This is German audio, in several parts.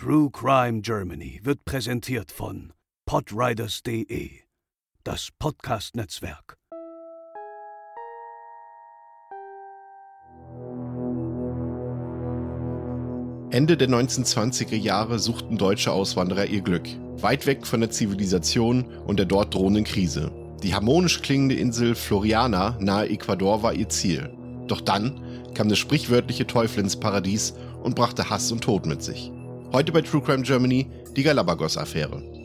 True Crime Germany wird präsentiert von podriders.de, das Podcast-Netzwerk. Ende der 1920er Jahre suchten deutsche Auswanderer ihr Glück, weit weg von der Zivilisation und der dort drohenden Krise. Die harmonisch klingende Insel Floriana nahe Ecuador war ihr Ziel. Doch dann kam das sprichwörtliche Teufel ins Paradies und brachte Hass und Tod mit sich. Heute bei True Crime Germany die Galapagos-Affäre.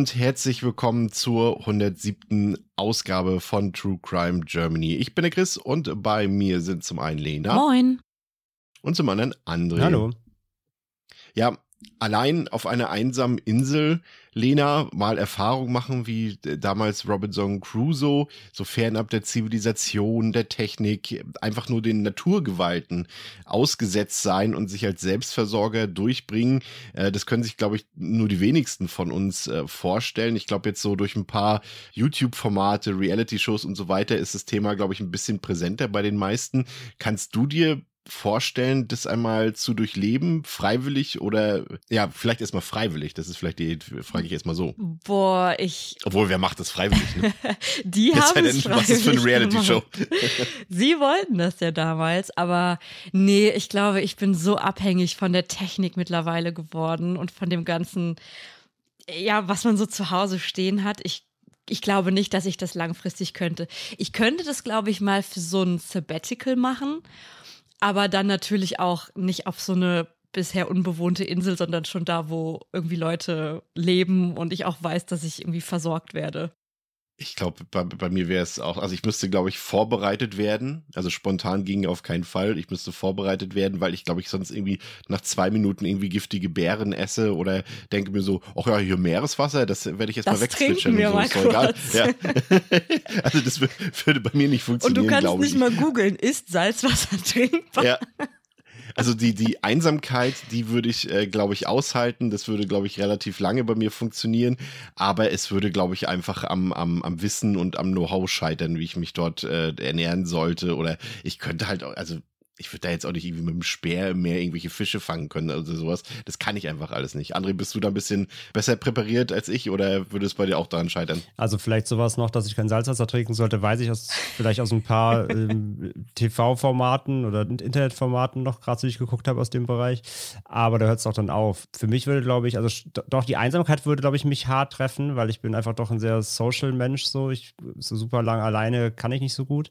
Und herzlich willkommen zur 107. Ausgabe von True Crime Germany. Ich bin der Chris und bei mir sind zum einen Lena. Moin. Und zum anderen André. Hallo. Ja, allein auf einer einsamen Insel, Lena, mal Erfahrung machen wie damals Robinson Crusoe, so fernab der Zivilisation, der Technik, einfach nur den Naturgewalten ausgesetzt sein und sich als Selbstversorger durchbringen. Äh, das können sich, glaube ich, nur die wenigsten von uns äh, vorstellen. Ich glaube, jetzt so durch ein paar YouTube-Formate, Reality-Shows und so weiter ist das Thema, glaube ich, ein bisschen präsenter bei den meisten. Kannst du dir vorstellen, das einmal zu durchleben, freiwillig oder ja, vielleicht erstmal freiwillig. Das ist vielleicht die, frage ich erstmal so. Boah, ich. Obwohl, wer macht das freiwillig? Ne? die haben es Was ist für eine Reality-Show? Sie wollten das ja damals, aber nee, ich glaube, ich bin so abhängig von der Technik mittlerweile geworden und von dem ganzen, ja, was man so zu Hause stehen hat. Ich ich glaube nicht, dass ich das langfristig könnte. Ich könnte das, glaube ich, mal für so ein Sabbatical machen aber dann natürlich auch nicht auf so eine bisher unbewohnte Insel, sondern schon da, wo irgendwie Leute leben und ich auch weiß, dass ich irgendwie versorgt werde. Ich glaube, bei, bei, mir wäre es auch, also ich müsste, glaube ich, vorbereitet werden. Also spontan ging auf keinen Fall. Ich müsste vorbereitet werden, weil ich, glaube ich, sonst irgendwie nach zwei Minuten irgendwie giftige Beeren esse oder denke mir so, ach ja, hier Meereswasser, das werde ich jetzt das mal wegzwitschern. Wir so, mal egal. Ja. also das würde bei mir nicht funktionieren. Und du kannst nicht ich. mal googeln, ist Salzwasser trinkbar? Ja. Also die, die Einsamkeit, die würde ich, äh, glaube ich, aushalten. Das würde, glaube ich, relativ lange bei mir funktionieren. Aber es würde, glaube ich, einfach am, am, am Wissen und am Know-how scheitern, wie ich mich dort äh, ernähren sollte. Oder ich könnte halt auch, also ich würde da jetzt auch nicht irgendwie mit dem Speer im Meer irgendwelche Fische fangen können oder sowas. Das kann ich einfach alles nicht. André, bist du da ein bisschen besser präpariert als ich oder würde es bei dir auch daran scheitern? Also vielleicht sowas noch, dass ich kein Salzwasser trinken sollte, weiß ich aus, vielleicht aus ein paar ähm, TV-Formaten oder Internetformaten noch, gerade so ich geguckt habe aus dem Bereich. Aber da hört es auch dann auf. Für mich würde, glaube ich, also doch die Einsamkeit würde, glaube ich, mich hart treffen, weil ich bin einfach doch ein sehr social Mensch so. Ich so super lang alleine kann ich nicht so gut.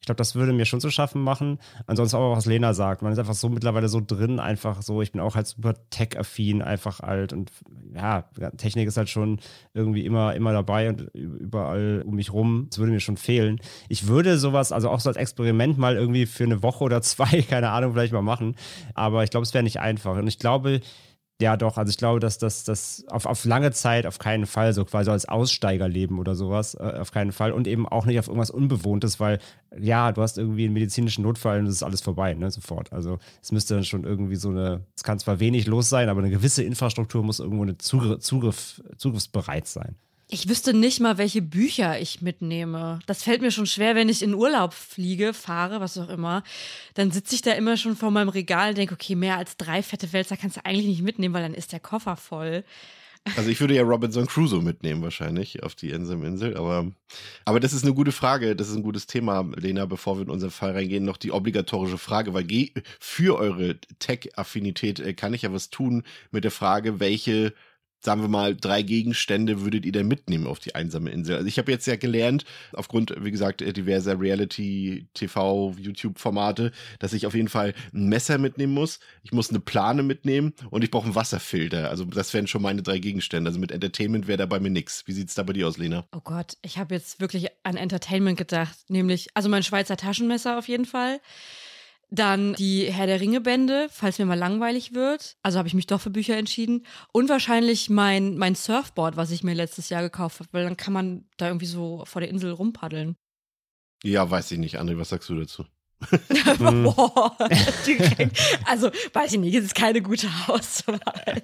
Ich glaube, das würde mir schon zu schaffen machen. Ansonsten auch, was Lena sagt. Man ist einfach so mittlerweile so drin, einfach so. Ich bin auch halt super tech-affin, einfach alt. Und ja, Technik ist halt schon irgendwie immer, immer dabei und überall um mich rum. Das würde mir schon fehlen. Ich würde sowas, also auch so als Experiment mal irgendwie für eine Woche oder zwei, keine Ahnung, vielleicht mal machen. Aber ich glaube, es wäre nicht einfach. Und ich glaube, ja, doch. Also ich glaube, dass das auf, auf lange Zeit auf keinen Fall so quasi als Aussteigerleben oder sowas, äh, auf keinen Fall. Und eben auch nicht auf irgendwas Unbewohntes, weil ja, du hast irgendwie einen medizinischen Notfall und es ist alles vorbei, ne, sofort. Also es müsste dann schon irgendwie so eine, es kann zwar wenig los sein, aber eine gewisse Infrastruktur muss irgendwo eine Zugriff, Zugriff, zugriffsbereit sein. Ich wüsste nicht mal, welche Bücher ich mitnehme. Das fällt mir schon schwer, wenn ich in Urlaub fliege, fahre, was auch immer. Dann sitze ich da immer schon vor meinem Regal und denke, okay, mehr als drei fette Wälzer kannst du eigentlich nicht mitnehmen, weil dann ist der Koffer voll. Also ich würde ja Robinson Crusoe mitnehmen wahrscheinlich auf die Insel, aber, aber das ist eine gute Frage, das ist ein gutes Thema, Lena, bevor wir in unseren Fall reingehen, noch die obligatorische Frage, weil für eure Tech-Affinität äh, kann ich ja was tun mit der Frage, welche sagen wir mal, drei Gegenstände würdet ihr denn mitnehmen auf die einsame Insel? Also ich habe jetzt ja gelernt, aufgrund, wie gesagt, diverser Reality, TV, YouTube-Formate, dass ich auf jeden Fall ein Messer mitnehmen muss, ich muss eine Plane mitnehmen und ich brauche einen Wasserfilter. Also das wären schon meine drei Gegenstände. Also mit Entertainment wäre da bei mir nichts. Wie sieht's da bei dir aus, Lena? Oh Gott, ich habe jetzt wirklich an Entertainment gedacht, nämlich, also mein Schweizer Taschenmesser auf jeden Fall. Dann die Herr der Ringe-Bände, falls mir mal langweilig wird. Also habe ich mich doch für Bücher entschieden. Und wahrscheinlich mein, mein Surfboard, was ich mir letztes Jahr gekauft habe, weil dann kann man da irgendwie so vor der Insel rumpaddeln. Ja, weiß ich nicht, André, was sagst du dazu? Boah, also weiß ich nicht, es ist keine gute Auswahl.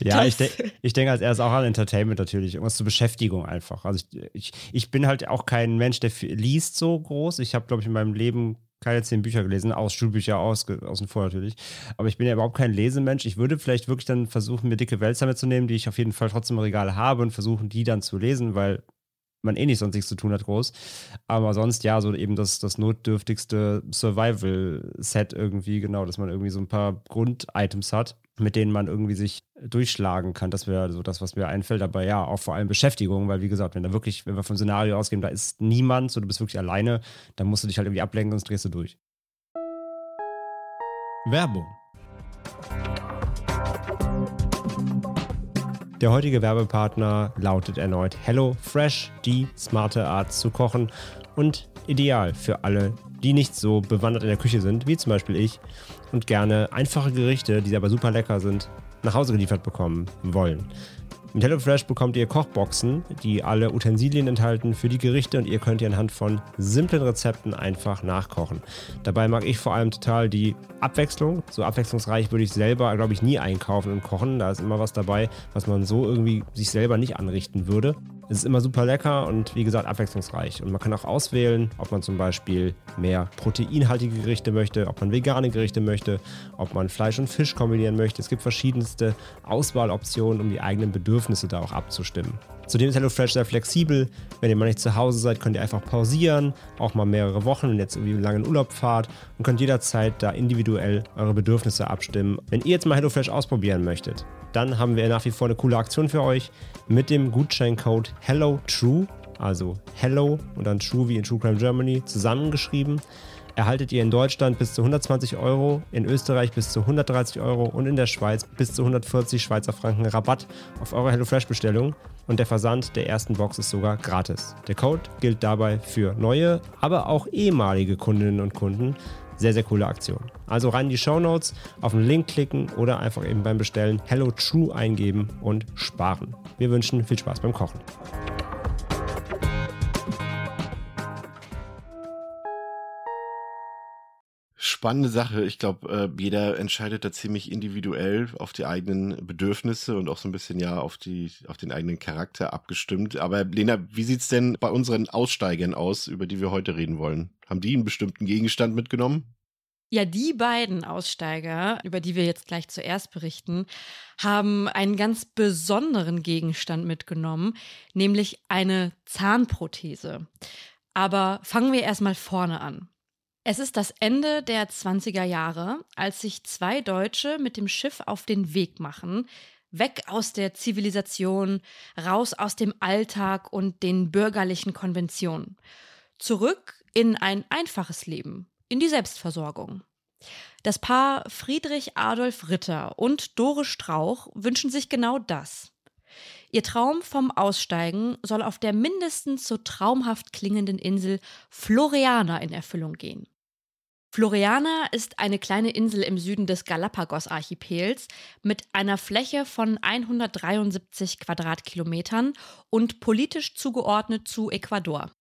ja, ich, de ich denke als erstes auch an Entertainment natürlich, irgendwas zur Beschäftigung einfach. Also ich, ich, ich bin halt auch kein Mensch, der liest so groß. Ich habe, glaube ich, in meinem Leben keine zehn Bücher gelesen, aus Schulbücher aus, außen vor natürlich. Aber ich bin ja überhaupt kein Lesemensch. Ich würde vielleicht wirklich dann versuchen, mir dicke Wälzer mitzunehmen, die ich auf jeden Fall trotzdem im Regal habe und versuchen, die dann zu lesen, weil man eh nicht sonst nichts zu tun hat, groß. Aber sonst, ja, so eben das, das notdürftigste Survival-Set irgendwie, genau, dass man irgendwie so ein paar Grunditems hat, mit denen man irgendwie sich durchschlagen kann. Das wäre so das, was mir einfällt. Aber ja, auch vor allem Beschäftigung, weil wie gesagt, wenn da wirklich, wenn wir vom Szenario ausgehen, da ist niemand, so du bist wirklich alleine, dann musst du dich halt irgendwie ablenken, sonst drehst du durch. Werbung. Der heutige Werbepartner lautet erneut Hello Fresh, die smarte Art zu kochen und ideal für alle, die nicht so bewandert in der Küche sind, wie zum Beispiel ich, und gerne einfache Gerichte, die aber super lecker sind, nach Hause geliefert bekommen wollen. Mit HelloFresh bekommt ihr Kochboxen, die alle Utensilien enthalten für die Gerichte und ihr könnt ihr anhand von simplen Rezepten einfach nachkochen. Dabei mag ich vor allem total die Abwechslung. So abwechslungsreich würde ich selber, glaube ich, nie einkaufen und kochen. Da ist immer was dabei, was man so irgendwie sich selber nicht anrichten würde. Es ist immer super lecker und wie gesagt abwechslungsreich. Und man kann auch auswählen, ob man zum Beispiel mehr proteinhaltige Gerichte möchte, ob man vegane Gerichte möchte, ob man Fleisch und Fisch kombinieren möchte. Es gibt verschiedenste Auswahloptionen, um die eigenen Bedürfnisse da auch abzustimmen. Zudem ist HelloFresh sehr flexibel. Wenn ihr mal nicht zu Hause seid, könnt ihr einfach pausieren, auch mal mehrere Wochen und jetzt irgendwie einen langen Urlaub fahrt und könnt jederzeit da individuell eure Bedürfnisse abstimmen. Wenn ihr jetzt mal HelloFresh ausprobieren möchtet, dann haben wir nach wie vor eine coole Aktion für euch mit dem Gutscheincode HelloTrue, also Hello und dann True wie in True Crime Germany zusammengeschrieben erhaltet ihr in Deutschland bis zu 120 Euro, in Österreich bis zu 130 Euro und in der Schweiz bis zu 140 Schweizer Franken Rabatt auf eure HelloFresh-Bestellung. Und der Versand der ersten Box ist sogar gratis. Der Code gilt dabei für neue, aber auch ehemalige Kundinnen und Kunden. Sehr, sehr coole Aktion. Also rein in die Show Notes, auf den Link klicken oder einfach eben beim Bestellen Hello True eingeben und sparen. Wir wünschen viel Spaß beim Kochen. Spannende Sache. Ich glaube, äh, jeder entscheidet da ziemlich individuell auf die eigenen Bedürfnisse und auch so ein bisschen ja auf die auf den eigenen Charakter abgestimmt. Aber Lena, wie sieht's denn bei unseren Aussteigern aus, über die wir heute reden wollen? Haben die einen bestimmten Gegenstand mitgenommen? Ja, die beiden Aussteiger, über die wir jetzt gleich zuerst berichten, haben einen ganz besonderen Gegenstand mitgenommen, nämlich eine Zahnprothese. Aber fangen wir erstmal vorne an. Es ist das Ende der 20er Jahre, als sich zwei Deutsche mit dem Schiff auf den Weg machen, weg aus der Zivilisation, raus aus dem Alltag und den bürgerlichen Konventionen, zurück in ein einfaches Leben, in die Selbstversorgung. Das Paar Friedrich Adolf Ritter und Dore Strauch wünschen sich genau das. Ihr Traum vom Aussteigen soll auf der mindestens so traumhaft klingenden Insel Floriana in Erfüllung gehen. Floriana ist eine kleine Insel im Süden des Galapagos-Archipels mit einer Fläche von 173 Quadratkilometern und politisch zugeordnet zu Ecuador.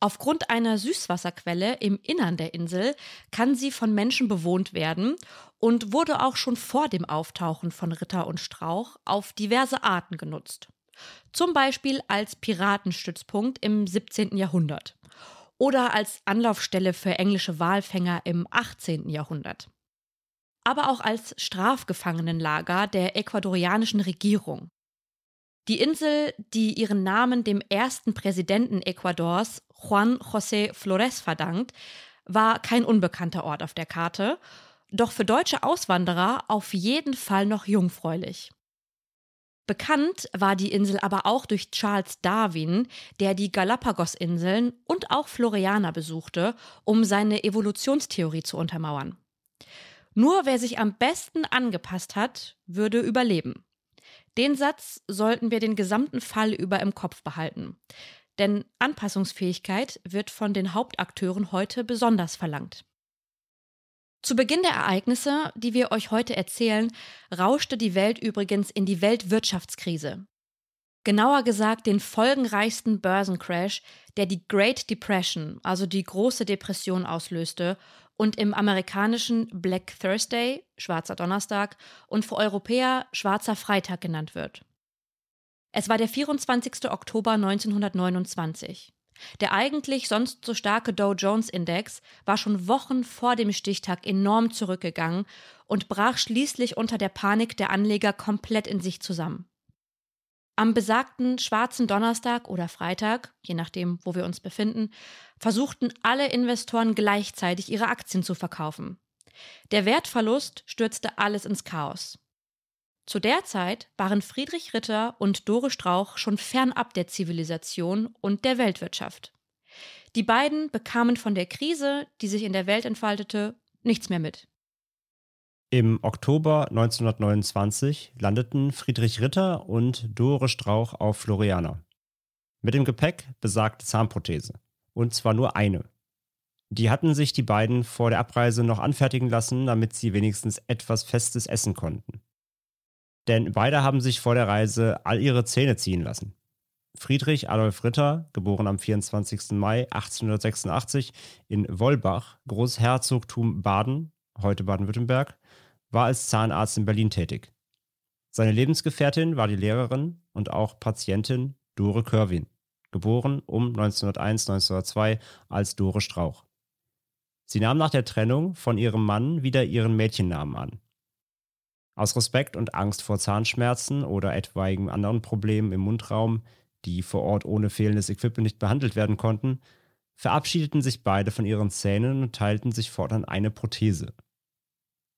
Aufgrund einer Süßwasserquelle im Innern der Insel kann sie von Menschen bewohnt werden und wurde auch schon vor dem Auftauchen von Ritter und Strauch auf diverse Arten genutzt. Zum Beispiel als Piratenstützpunkt im 17. Jahrhundert oder als Anlaufstelle für englische Walfänger im 18. Jahrhundert. Aber auch als Strafgefangenenlager der ecuadorianischen Regierung. Die Insel, die ihren Namen dem ersten Präsidenten Ecuadors, Juan José Flores, verdankt, war kein unbekannter Ort auf der Karte, doch für deutsche Auswanderer auf jeden Fall noch jungfräulich. Bekannt war die Insel aber auch durch Charles Darwin, der die Galapagos-Inseln und auch Floriana besuchte, um seine Evolutionstheorie zu untermauern. Nur wer sich am besten angepasst hat, würde überleben. Den Satz sollten wir den gesamten Fall über im Kopf behalten. Denn Anpassungsfähigkeit wird von den Hauptakteuren heute besonders verlangt. Zu Beginn der Ereignisse, die wir euch heute erzählen, rauschte die Welt übrigens in die Weltwirtschaftskrise. Genauer gesagt den folgenreichsten Börsencrash, der die Great Depression, also die große Depression auslöste und im amerikanischen Black Thursday, schwarzer Donnerstag, und für Europäer schwarzer Freitag genannt wird. Es war der 24. Oktober 1929. Der eigentlich sonst so starke Dow Jones Index war schon Wochen vor dem Stichtag enorm zurückgegangen und brach schließlich unter der Panik der Anleger komplett in sich zusammen. Am besagten schwarzen Donnerstag oder Freitag, je nachdem, wo wir uns befinden, versuchten alle Investoren gleichzeitig ihre Aktien zu verkaufen. Der Wertverlust stürzte alles ins Chaos. Zu der Zeit waren Friedrich Ritter und Dore Strauch schon fernab der Zivilisation und der Weltwirtschaft. Die beiden bekamen von der Krise, die sich in der Welt entfaltete, nichts mehr mit. Im Oktober 1929 landeten Friedrich Ritter und Dore Strauch auf Floriana. Mit dem Gepäck besagte Zahnprothese. Und zwar nur eine. Die hatten sich die beiden vor der Abreise noch anfertigen lassen, damit sie wenigstens etwas Festes essen konnten. Denn beide haben sich vor der Reise all ihre Zähne ziehen lassen. Friedrich Adolf Ritter, geboren am 24. Mai 1886 in Wollbach, Großherzogtum Baden, heute Baden-Württemberg, war als Zahnarzt in Berlin tätig. Seine Lebensgefährtin war die Lehrerin und auch Patientin Dore Körwin, geboren um 1901-1902 als Dore Strauch. Sie nahm nach der Trennung von ihrem Mann wieder ihren Mädchennamen an. Aus Respekt und Angst vor Zahnschmerzen oder etwaigen anderen Problemen im Mundraum, die vor Ort ohne fehlendes Equipment nicht behandelt werden konnten, verabschiedeten sich beide von ihren Zähnen und teilten sich fortan eine Prothese.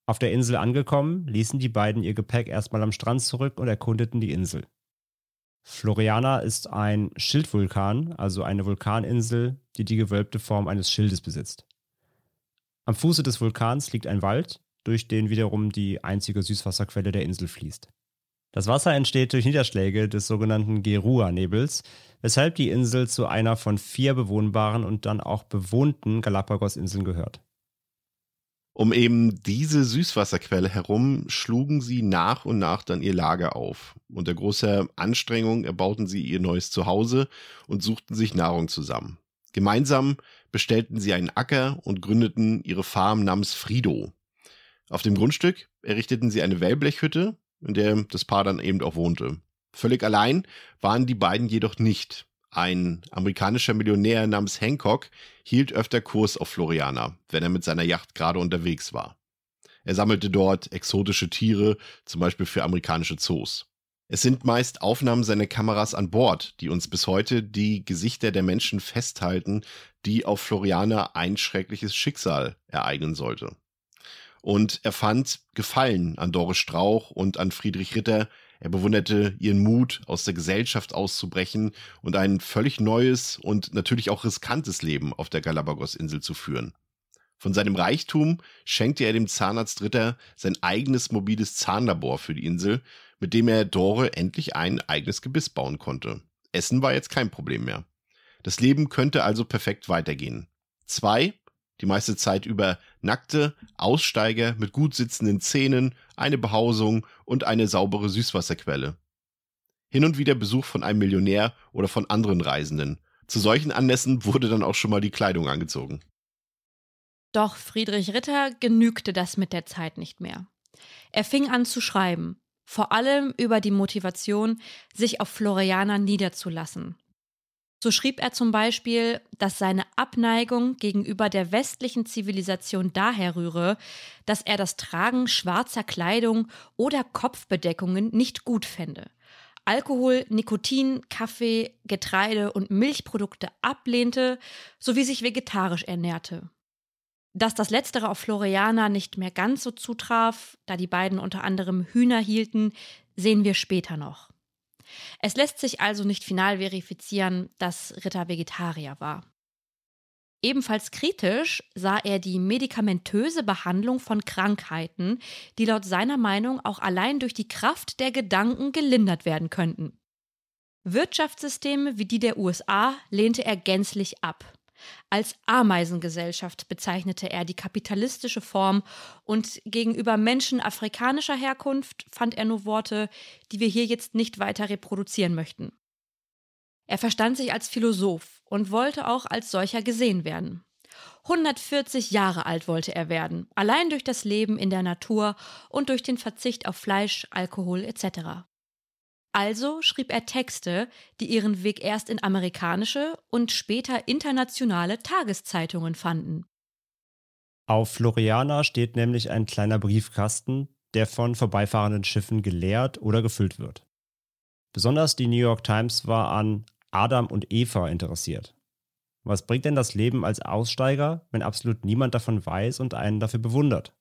Auf der Insel angekommen, ließen die beiden ihr Gepäck erstmal am Strand zurück und erkundeten die Insel. Floriana ist ein Schildvulkan, also eine Vulkaninsel, die die gewölbte Form eines Schildes besitzt. Am Fuße des Vulkans liegt ein Wald, durch den wiederum die einzige Süßwasserquelle der Insel fließt. Das Wasser entsteht durch Niederschläge des sogenannten Gerua-Nebels, weshalb die Insel zu einer von vier bewohnbaren und dann auch bewohnten Galapagos-Inseln gehört. Um eben diese Süßwasserquelle herum schlugen sie nach und nach dann ihr Lager auf. Unter großer Anstrengung erbauten sie ihr neues Zuhause und suchten sich Nahrung zusammen. Gemeinsam bestellten sie einen Acker und gründeten ihre Farm namens Frido. Auf dem Grundstück errichteten sie eine Wellblechhütte, in der das Paar dann eben auch wohnte. Völlig allein waren die beiden jedoch nicht. Ein amerikanischer Millionär namens Hancock hielt öfter Kurs auf Floriana, wenn er mit seiner Yacht gerade unterwegs war. Er sammelte dort exotische Tiere, zum Beispiel für amerikanische Zoos. Es sind meist Aufnahmen seiner Kameras an Bord, die uns bis heute die Gesichter der Menschen festhalten, die auf Floriana ein schreckliches Schicksal ereignen sollte. Und er fand Gefallen an Doris Strauch und an Friedrich Ritter. Er bewunderte ihren Mut, aus der Gesellschaft auszubrechen und ein völlig neues und natürlich auch riskantes Leben auf der Galapagos-Insel zu führen. Von seinem Reichtum schenkte er dem Zahnarzt Ritter sein eigenes mobiles Zahnlabor für die Insel, mit dem er Dore endlich ein eigenes Gebiss bauen konnte. Essen war jetzt kein Problem mehr. Das Leben könnte also perfekt weitergehen. Zwei die meiste Zeit über nackte Aussteiger mit gut sitzenden Zähnen, eine Behausung und eine saubere Süßwasserquelle. Hin und wieder Besuch von einem Millionär oder von anderen Reisenden. Zu solchen Anlässen wurde dann auch schon mal die Kleidung angezogen. Doch Friedrich Ritter genügte das mit der Zeit nicht mehr. Er fing an zu schreiben, vor allem über die Motivation, sich auf Floriana niederzulassen so schrieb er zum Beispiel, dass seine Abneigung gegenüber der westlichen Zivilisation daher rühre, dass er das Tragen schwarzer Kleidung oder Kopfbedeckungen nicht gut fände. Alkohol, Nikotin, Kaffee, Getreide und Milchprodukte ablehnte, sowie sich vegetarisch ernährte. Dass das Letztere auf Floriana nicht mehr ganz so zutraf, da die beiden unter anderem Hühner hielten, sehen wir später noch. Es lässt sich also nicht final verifizieren, dass Ritter Vegetarier war. Ebenfalls kritisch sah er die medikamentöse Behandlung von Krankheiten, die laut seiner Meinung auch allein durch die Kraft der Gedanken gelindert werden könnten. Wirtschaftssysteme wie die der USA lehnte er gänzlich ab. Als Ameisengesellschaft bezeichnete er die kapitalistische Form und gegenüber Menschen afrikanischer Herkunft fand er nur Worte, die wir hier jetzt nicht weiter reproduzieren möchten. Er verstand sich als Philosoph und wollte auch als solcher gesehen werden. 140 Jahre alt wollte er werden, allein durch das Leben in der Natur und durch den Verzicht auf Fleisch, Alkohol etc. Also schrieb er Texte, die ihren Weg erst in amerikanische und später internationale Tageszeitungen fanden. Auf Floriana steht nämlich ein kleiner Briefkasten, der von vorbeifahrenden Schiffen geleert oder gefüllt wird. Besonders die New York Times war an Adam und Eva interessiert. Was bringt denn das Leben als Aussteiger, wenn absolut niemand davon weiß und einen dafür bewundert?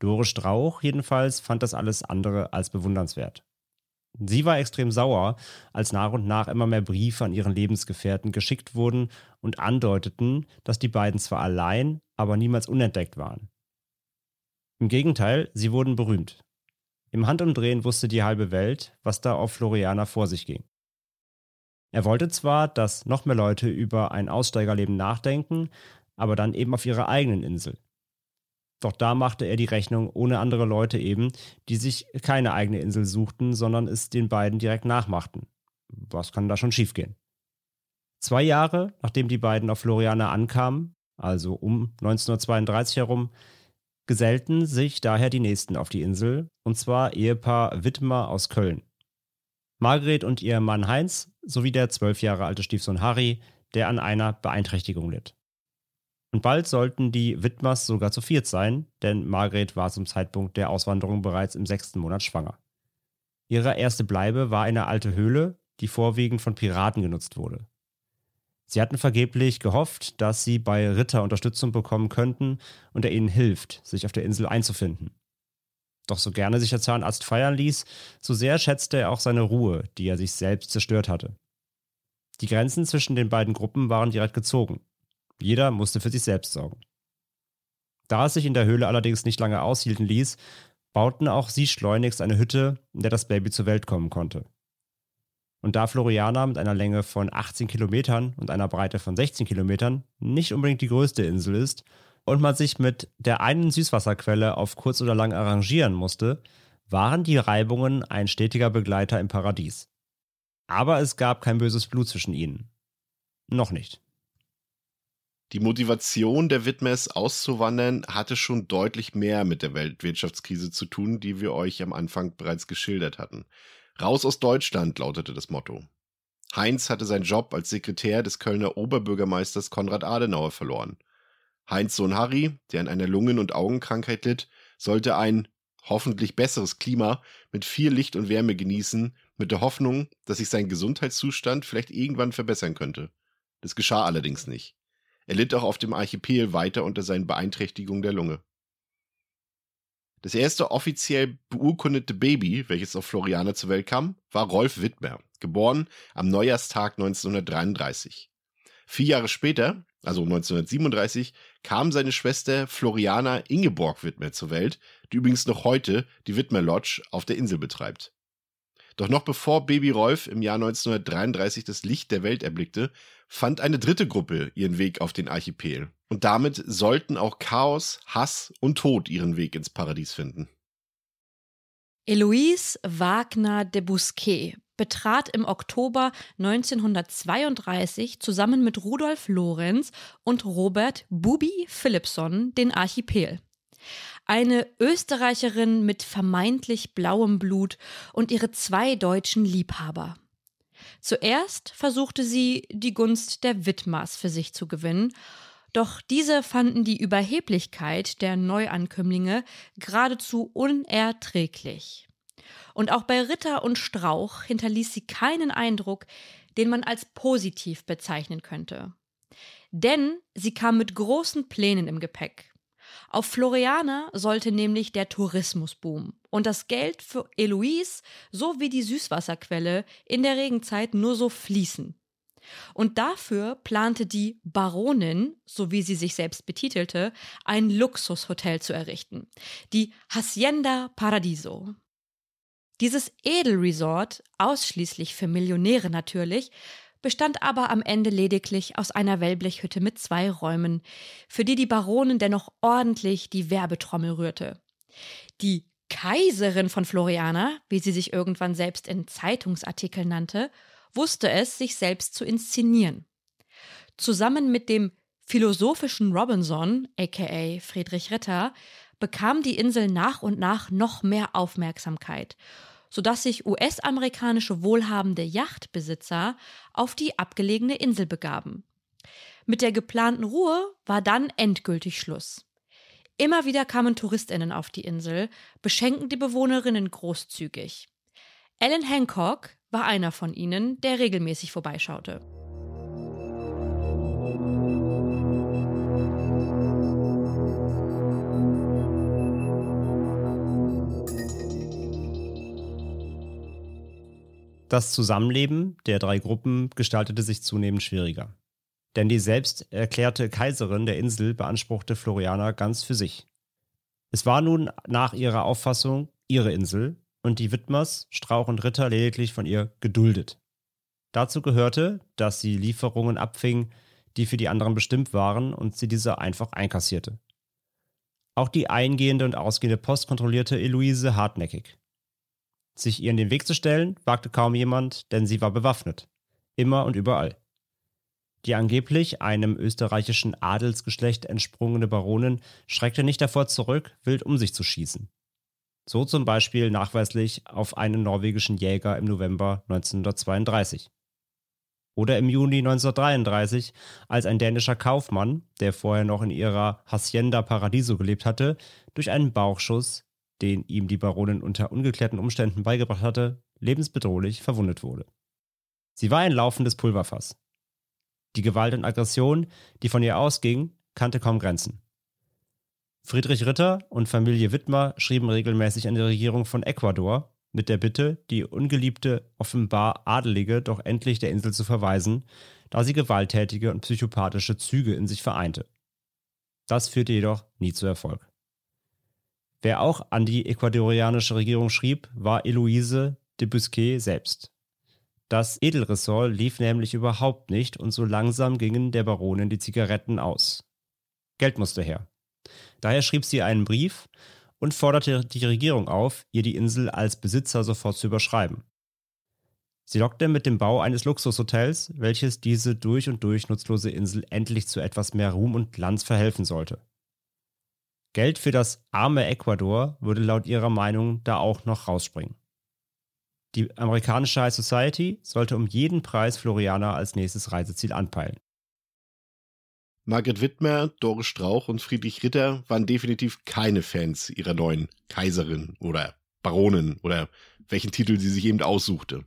Dore Strauch jedenfalls fand das alles andere als bewundernswert. Sie war extrem sauer, als nach und nach immer mehr Briefe an ihren Lebensgefährten geschickt wurden und andeuteten, dass die beiden zwar allein, aber niemals unentdeckt waren. Im Gegenteil, sie wurden berühmt. Im Handumdrehen wusste die halbe Welt, was da auf Floriana vor sich ging. Er wollte zwar, dass noch mehr Leute über ein Aussteigerleben nachdenken, aber dann eben auf ihrer eigenen Insel. Doch da machte er die Rechnung ohne andere Leute eben, die sich keine eigene Insel suchten, sondern es den beiden direkt nachmachten. Was kann da schon schiefgehen? Zwei Jahre nachdem die beiden auf Floriana ankamen, also um 1932 herum, gesellten sich daher die nächsten auf die Insel, und zwar Ehepaar Wittmer aus Köln. Margret und ihr Mann Heinz sowie der zwölf Jahre alte Stiefsohn Harry, der an einer Beeinträchtigung litt. Und bald sollten die Widmers sogar zu viert sein, denn Margret war zum Zeitpunkt der Auswanderung bereits im sechsten Monat schwanger. Ihre erste Bleibe war eine alte Höhle, die vorwiegend von Piraten genutzt wurde. Sie hatten vergeblich gehofft, dass sie bei Ritter Unterstützung bekommen könnten und er ihnen hilft, sich auf der Insel einzufinden. Doch so gerne sich der Zahnarzt feiern ließ, so sehr schätzte er auch seine Ruhe, die er sich selbst zerstört hatte. Die Grenzen zwischen den beiden Gruppen waren direkt gezogen. Jeder musste für sich selbst sorgen. Da es sich in der Höhle allerdings nicht lange aushielten ließ, bauten auch sie schleunigst eine Hütte, in der das Baby zur Welt kommen konnte. Und da Floriana mit einer Länge von 18 Kilometern und einer Breite von 16 Kilometern nicht unbedingt die größte Insel ist, und man sich mit der einen Süßwasserquelle auf kurz oder lang arrangieren musste, waren die Reibungen ein stetiger Begleiter im Paradies. Aber es gab kein böses Blut zwischen ihnen. Noch nicht. Die Motivation der Widmers auszuwandern hatte schon deutlich mehr mit der Weltwirtschaftskrise zu tun, die wir euch am Anfang bereits geschildert hatten. Raus aus Deutschland lautete das Motto. Heinz hatte seinen Job als Sekretär des Kölner Oberbürgermeisters Konrad Adenauer verloren. Heinz Sohn Harry, der an einer Lungen- und Augenkrankheit litt, sollte ein hoffentlich besseres Klima mit viel Licht und Wärme genießen, mit der Hoffnung, dass sich sein Gesundheitszustand vielleicht irgendwann verbessern könnte. Das geschah allerdings nicht. Er litt auch auf dem Archipel weiter unter seinen Beeinträchtigungen der Lunge. Das erste offiziell beurkundete Baby, welches auf Floriana zur Welt kam, war Rolf Wittmer, geboren am Neujahrstag 1933. Vier Jahre später, also 1937, kam seine Schwester Floriana Ingeborg Wittmer zur Welt, die übrigens noch heute die Wittmer Lodge auf der Insel betreibt. Doch noch bevor Baby Rolf im Jahr 1933 das Licht der Welt erblickte, fand eine dritte Gruppe ihren Weg auf den Archipel. Und damit sollten auch Chaos, Hass und Tod ihren Weg ins Paradies finden. Eloise Wagner de Bousquet betrat im Oktober 1932 zusammen mit Rudolf Lorenz und Robert Bubi Philipson den Archipel. Eine Österreicherin mit vermeintlich blauem Blut und ihre zwei deutschen Liebhaber. Zuerst versuchte sie, die Gunst der Wittmars für sich zu gewinnen, doch diese fanden die Überheblichkeit der Neuankömmlinge geradezu unerträglich. Und auch bei Ritter und Strauch hinterließ sie keinen Eindruck, den man als positiv bezeichnen könnte. Denn sie kam mit großen Plänen im Gepäck. Auf Floriana sollte nämlich der Tourismus boomen und das Geld für Eloise sowie die Süßwasserquelle in der Regenzeit nur so fließen. Und dafür plante die Baronin, so wie sie sich selbst betitelte, ein Luxushotel zu errichten, die Hacienda Paradiso. Dieses Edelresort, ausschließlich für Millionäre natürlich, bestand aber am Ende lediglich aus einer Wellblechhütte mit zwei Räumen, für die die Baronin dennoch ordentlich die Werbetrommel rührte. Die Kaiserin von Floriana, wie sie sich irgendwann selbst in Zeitungsartikeln nannte, wusste es, sich selbst zu inszenieren. Zusammen mit dem philosophischen Robinson, aka Friedrich Ritter, bekam die Insel nach und nach noch mehr Aufmerksamkeit, sodass sich US-amerikanische wohlhabende Yachtbesitzer auf die abgelegene Insel begaben. Mit der geplanten Ruhe war dann endgültig Schluss. Immer wieder kamen Touristinnen auf die Insel, beschenken die Bewohnerinnen großzügig. Alan Hancock war einer von ihnen, der regelmäßig vorbeischaute. Das Zusammenleben der drei Gruppen gestaltete sich zunehmend schwieriger. Denn die selbst erklärte Kaiserin der Insel beanspruchte Floriana ganz für sich. Es war nun nach ihrer Auffassung ihre Insel und die Widmers, Strauch und Ritter lediglich von ihr geduldet. Dazu gehörte, dass sie Lieferungen abfing, die für die anderen bestimmt waren und sie diese einfach einkassierte. Auch die eingehende und ausgehende Post kontrollierte Eloise hartnäckig. Sich ihr in den Weg zu stellen, wagte kaum jemand, denn sie war bewaffnet. Immer und überall. Die angeblich einem österreichischen Adelsgeschlecht entsprungene Baronin schreckte nicht davor zurück, wild um sich zu schießen. So zum Beispiel nachweislich auf einen norwegischen Jäger im November 1932. Oder im Juni 1933, als ein dänischer Kaufmann, der vorher noch in ihrer Hacienda Paradiso gelebt hatte, durch einen Bauchschuss, den ihm die Baronin unter ungeklärten Umständen beigebracht hatte, lebensbedrohlich verwundet wurde. Sie war ein laufendes Pulverfass. Die Gewalt und Aggression, die von ihr ausging, kannte kaum Grenzen. Friedrich Ritter und Familie Wittmer schrieben regelmäßig an die Regierung von Ecuador mit der Bitte, die ungeliebte, offenbar Adelige doch endlich der Insel zu verweisen, da sie gewalttätige und psychopathische Züge in sich vereinte. Das führte jedoch nie zu Erfolg. Wer auch an die ecuadorianische Regierung schrieb, war Eloise de Busquet selbst. Das Edelressort lief nämlich überhaupt nicht und so langsam gingen der Baronin die Zigaretten aus. Geld musste her. Daher schrieb sie einen Brief und forderte die Regierung auf, ihr die Insel als Besitzer sofort zu überschreiben. Sie lockte mit dem Bau eines Luxushotels, welches diese durch und durch nutzlose Insel endlich zu etwas mehr Ruhm und Glanz verhelfen sollte. Geld für das arme Ecuador würde laut ihrer Meinung da auch noch rausspringen. Die amerikanische High Society sollte um jeden Preis Floriana als nächstes Reiseziel anpeilen. Margret Wittmer, Doris Strauch und Friedrich Ritter waren definitiv keine Fans ihrer neuen Kaiserin oder Baronin oder welchen Titel sie sich eben aussuchte.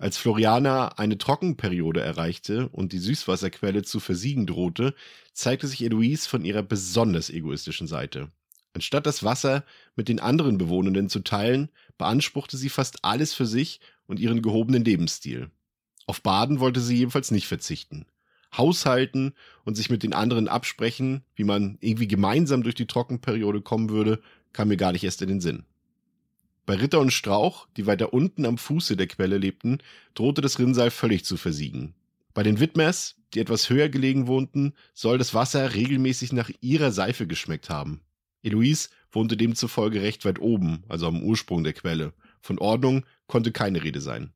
Als Floriana eine Trockenperiode erreichte und die Süßwasserquelle zu versiegen drohte, zeigte sich Eloise von ihrer besonders egoistischen Seite. Anstatt das Wasser mit den anderen Bewohnenden zu teilen, beanspruchte sie fast alles für sich und ihren gehobenen Lebensstil. Auf Baden wollte sie jedenfalls nicht verzichten haushalten und sich mit den anderen absprechen, wie man irgendwie gemeinsam durch die Trockenperiode kommen würde, kam mir gar nicht erst in den Sinn. Bei Ritter und Strauch, die weiter unten am Fuße der Quelle lebten, drohte das Rinnsal völlig zu versiegen. Bei den Widmers, die etwas höher gelegen wohnten, soll das Wasser regelmäßig nach ihrer Seife geschmeckt haben. Eloise wohnte demzufolge recht weit oben, also am Ursprung der Quelle. Von Ordnung konnte keine Rede sein.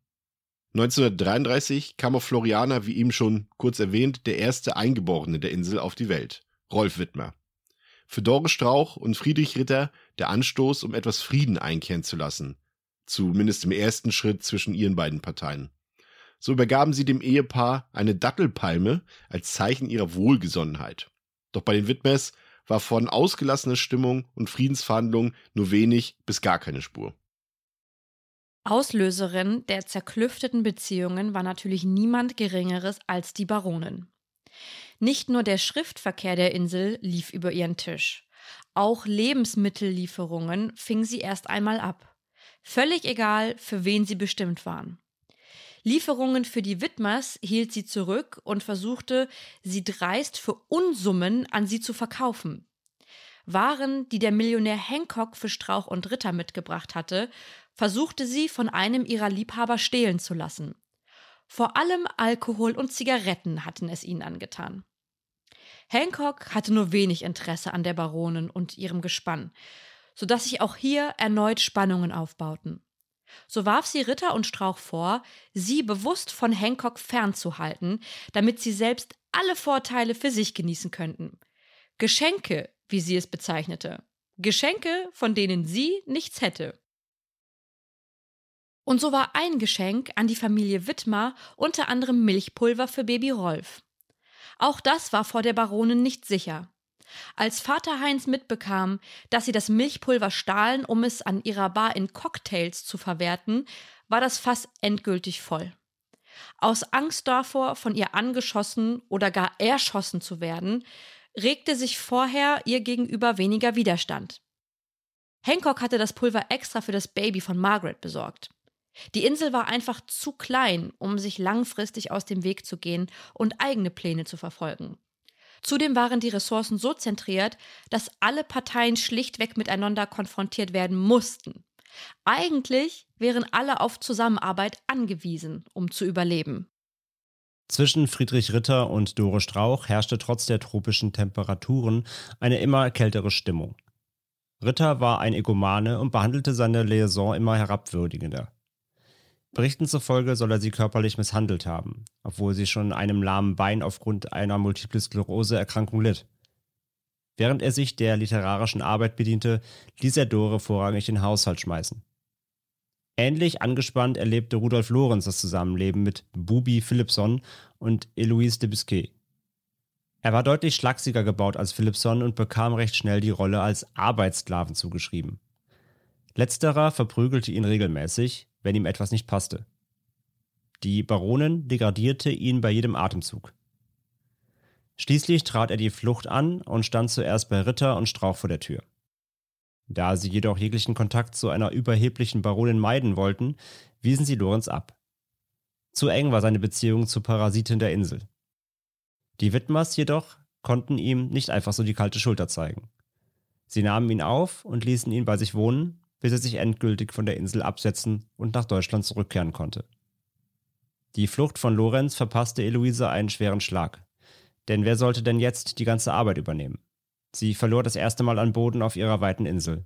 1933 kam auf Floriana, wie eben schon kurz erwähnt, der erste Eingeborene der Insel auf die Welt, Rolf Wittmer. Für Doris Strauch und Friedrich Ritter der Anstoß, um etwas Frieden einkehren zu lassen. Zumindest im ersten Schritt zwischen ihren beiden Parteien. So übergaben sie dem Ehepaar eine Dattelpalme als Zeichen ihrer Wohlgesonnenheit. Doch bei den Wittmers war von ausgelassener Stimmung und Friedensverhandlungen nur wenig bis gar keine Spur. Auslöserin der zerklüfteten Beziehungen war natürlich niemand Geringeres als die Baronin. Nicht nur der Schriftverkehr der Insel lief über ihren Tisch. Auch Lebensmittellieferungen fing sie erst einmal ab. Völlig egal, für wen sie bestimmt waren. Lieferungen für die Widmers hielt sie zurück und versuchte, sie dreist für Unsummen an sie zu verkaufen. Waren, die der Millionär Hancock für Strauch und Ritter mitgebracht hatte, versuchte sie von einem ihrer Liebhaber stehlen zu lassen. Vor allem Alkohol und Zigaretten hatten es ihnen angetan. Hancock hatte nur wenig Interesse an der Baronin und ihrem Gespann, so dass sich auch hier erneut Spannungen aufbauten. So warf sie Ritter und Strauch vor, sie bewusst von Hancock fernzuhalten, damit sie selbst alle Vorteile für sich genießen könnten. Geschenke, wie sie es bezeichnete. Geschenke, von denen sie nichts hätte. Und so war ein Geschenk an die Familie Wittmar unter anderem Milchpulver für Baby Rolf. Auch das war vor der Baronin nicht sicher. Als Vater Heinz mitbekam, dass sie das Milchpulver stahlen, um es an ihrer Bar in Cocktails zu verwerten, war das Fass endgültig voll. Aus Angst davor, von ihr angeschossen oder gar erschossen zu werden, regte sich vorher ihr gegenüber weniger Widerstand. Hancock hatte das Pulver extra für das Baby von Margaret besorgt. Die Insel war einfach zu klein, um sich langfristig aus dem Weg zu gehen und eigene Pläne zu verfolgen. Zudem waren die Ressourcen so zentriert, dass alle Parteien schlichtweg miteinander konfrontiert werden mussten. Eigentlich wären alle auf Zusammenarbeit angewiesen, um zu überleben. Zwischen Friedrich Ritter und Dore Strauch herrschte trotz der tropischen Temperaturen eine immer kältere Stimmung. Ritter war ein Egomane und behandelte seine Liaison immer herabwürdigender. Berichten zufolge soll er sie körperlich misshandelt haben, obwohl sie schon einem lahmen Bein aufgrund einer Multiple Sklerose-Erkrankung litt. Während er sich der literarischen Arbeit bediente, ließ er Dore vorrangig den Haushalt schmeißen. Ähnlich angespannt erlebte Rudolf Lorenz das Zusammenleben mit Bubi Philipson und Eloise de Biscay. Er war deutlich schlachsiger gebaut als Philipson und bekam recht schnell die Rolle als Arbeitssklaven zugeschrieben. Letzterer verprügelte ihn regelmäßig, wenn ihm etwas nicht passte. Die Baronin degradierte ihn bei jedem Atemzug. Schließlich trat er die Flucht an und stand zuerst bei Ritter und Strauch vor der Tür. Da sie jedoch jeglichen Kontakt zu einer überheblichen Baronin meiden wollten, wiesen sie Lorenz ab. Zu eng war seine Beziehung zur Parasitin der Insel. Die Widmers jedoch konnten ihm nicht einfach so die kalte Schulter zeigen. Sie nahmen ihn auf und ließen ihn bei sich wohnen, bis er sich endgültig von der Insel absetzen und nach Deutschland zurückkehren konnte. Die Flucht von Lorenz verpasste Eloise einen schweren Schlag. Denn wer sollte denn jetzt die ganze Arbeit übernehmen? Sie verlor das erste Mal an Boden auf ihrer weiten Insel.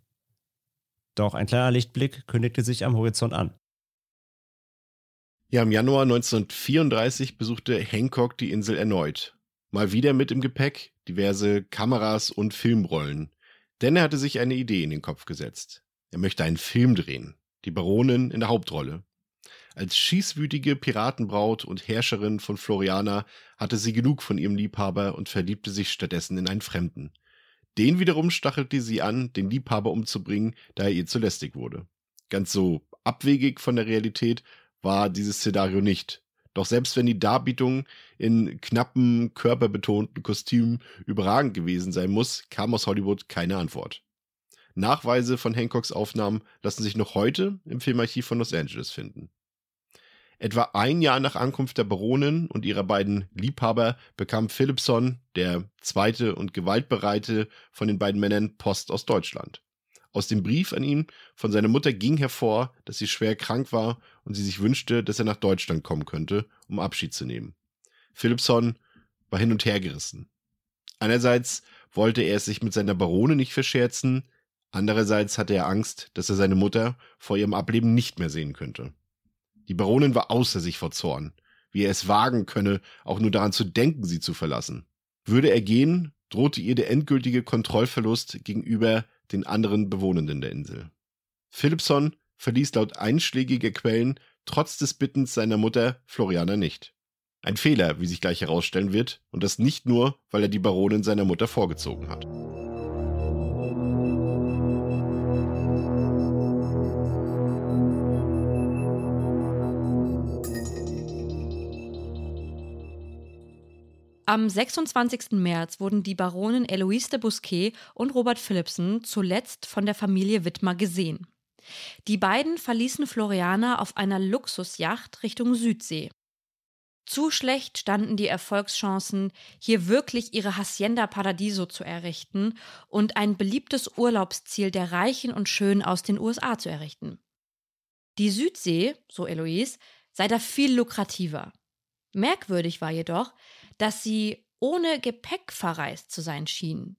Doch ein kleiner Lichtblick kündigte sich am Horizont an. Ja, im Januar 1934 besuchte Hancock die Insel erneut. Mal wieder mit im Gepäck diverse Kameras und Filmrollen. Denn er hatte sich eine Idee in den Kopf gesetzt. Er möchte einen Film drehen. Die Baronin in der Hauptrolle. Als schießwütige Piratenbraut und Herrscherin von Floriana hatte sie genug von ihrem Liebhaber und verliebte sich stattdessen in einen Fremden. Den wiederum stachelte sie an, den Liebhaber umzubringen, da er ihr zu lästig wurde. Ganz so abwegig von der Realität war dieses Szenario nicht. Doch selbst wenn die Darbietung in knappen, körperbetonten Kostümen überragend gewesen sein muss, kam aus Hollywood keine Antwort. Nachweise von Hancocks Aufnahmen lassen sich noch heute im Filmarchiv von Los Angeles finden. Etwa ein Jahr nach Ankunft der Baronin und ihrer beiden Liebhaber bekam Philipson, der zweite und gewaltbereite von den beiden Männern, Post aus Deutschland. Aus dem Brief an ihn von seiner Mutter ging hervor, dass sie schwer krank war und sie sich wünschte, dass er nach Deutschland kommen könnte, um Abschied zu nehmen. Philipson war hin und her gerissen. Einerseits wollte er es sich mit seiner Barone nicht verscherzen, Andererseits hatte er Angst, dass er seine Mutter vor ihrem Ableben nicht mehr sehen könnte. Die Baronin war außer sich vor Zorn, wie er es wagen könne, auch nur daran zu denken, sie zu verlassen. Würde er gehen, drohte ihr der endgültige Kontrollverlust gegenüber den anderen Bewohnenden der Insel. Philipson verließ laut einschlägiger Quellen trotz des Bittens seiner Mutter Floriana nicht. Ein Fehler, wie sich gleich herausstellen wird, und das nicht nur, weil er die Baronin seiner Mutter vorgezogen hat. Am 26. März wurden die Baronin Eloise de Bousquet und Robert Philipson zuletzt von der Familie Wittmer gesehen. Die beiden verließen Floriana auf einer Luxusjacht Richtung Südsee. Zu schlecht standen die Erfolgschancen, hier wirklich ihre Hacienda Paradiso zu errichten und ein beliebtes Urlaubsziel der Reichen und Schönen aus den USA zu errichten. Die Südsee, so Eloise, sei da viel lukrativer. Merkwürdig war jedoch, dass sie ohne Gepäck verreist zu sein schien.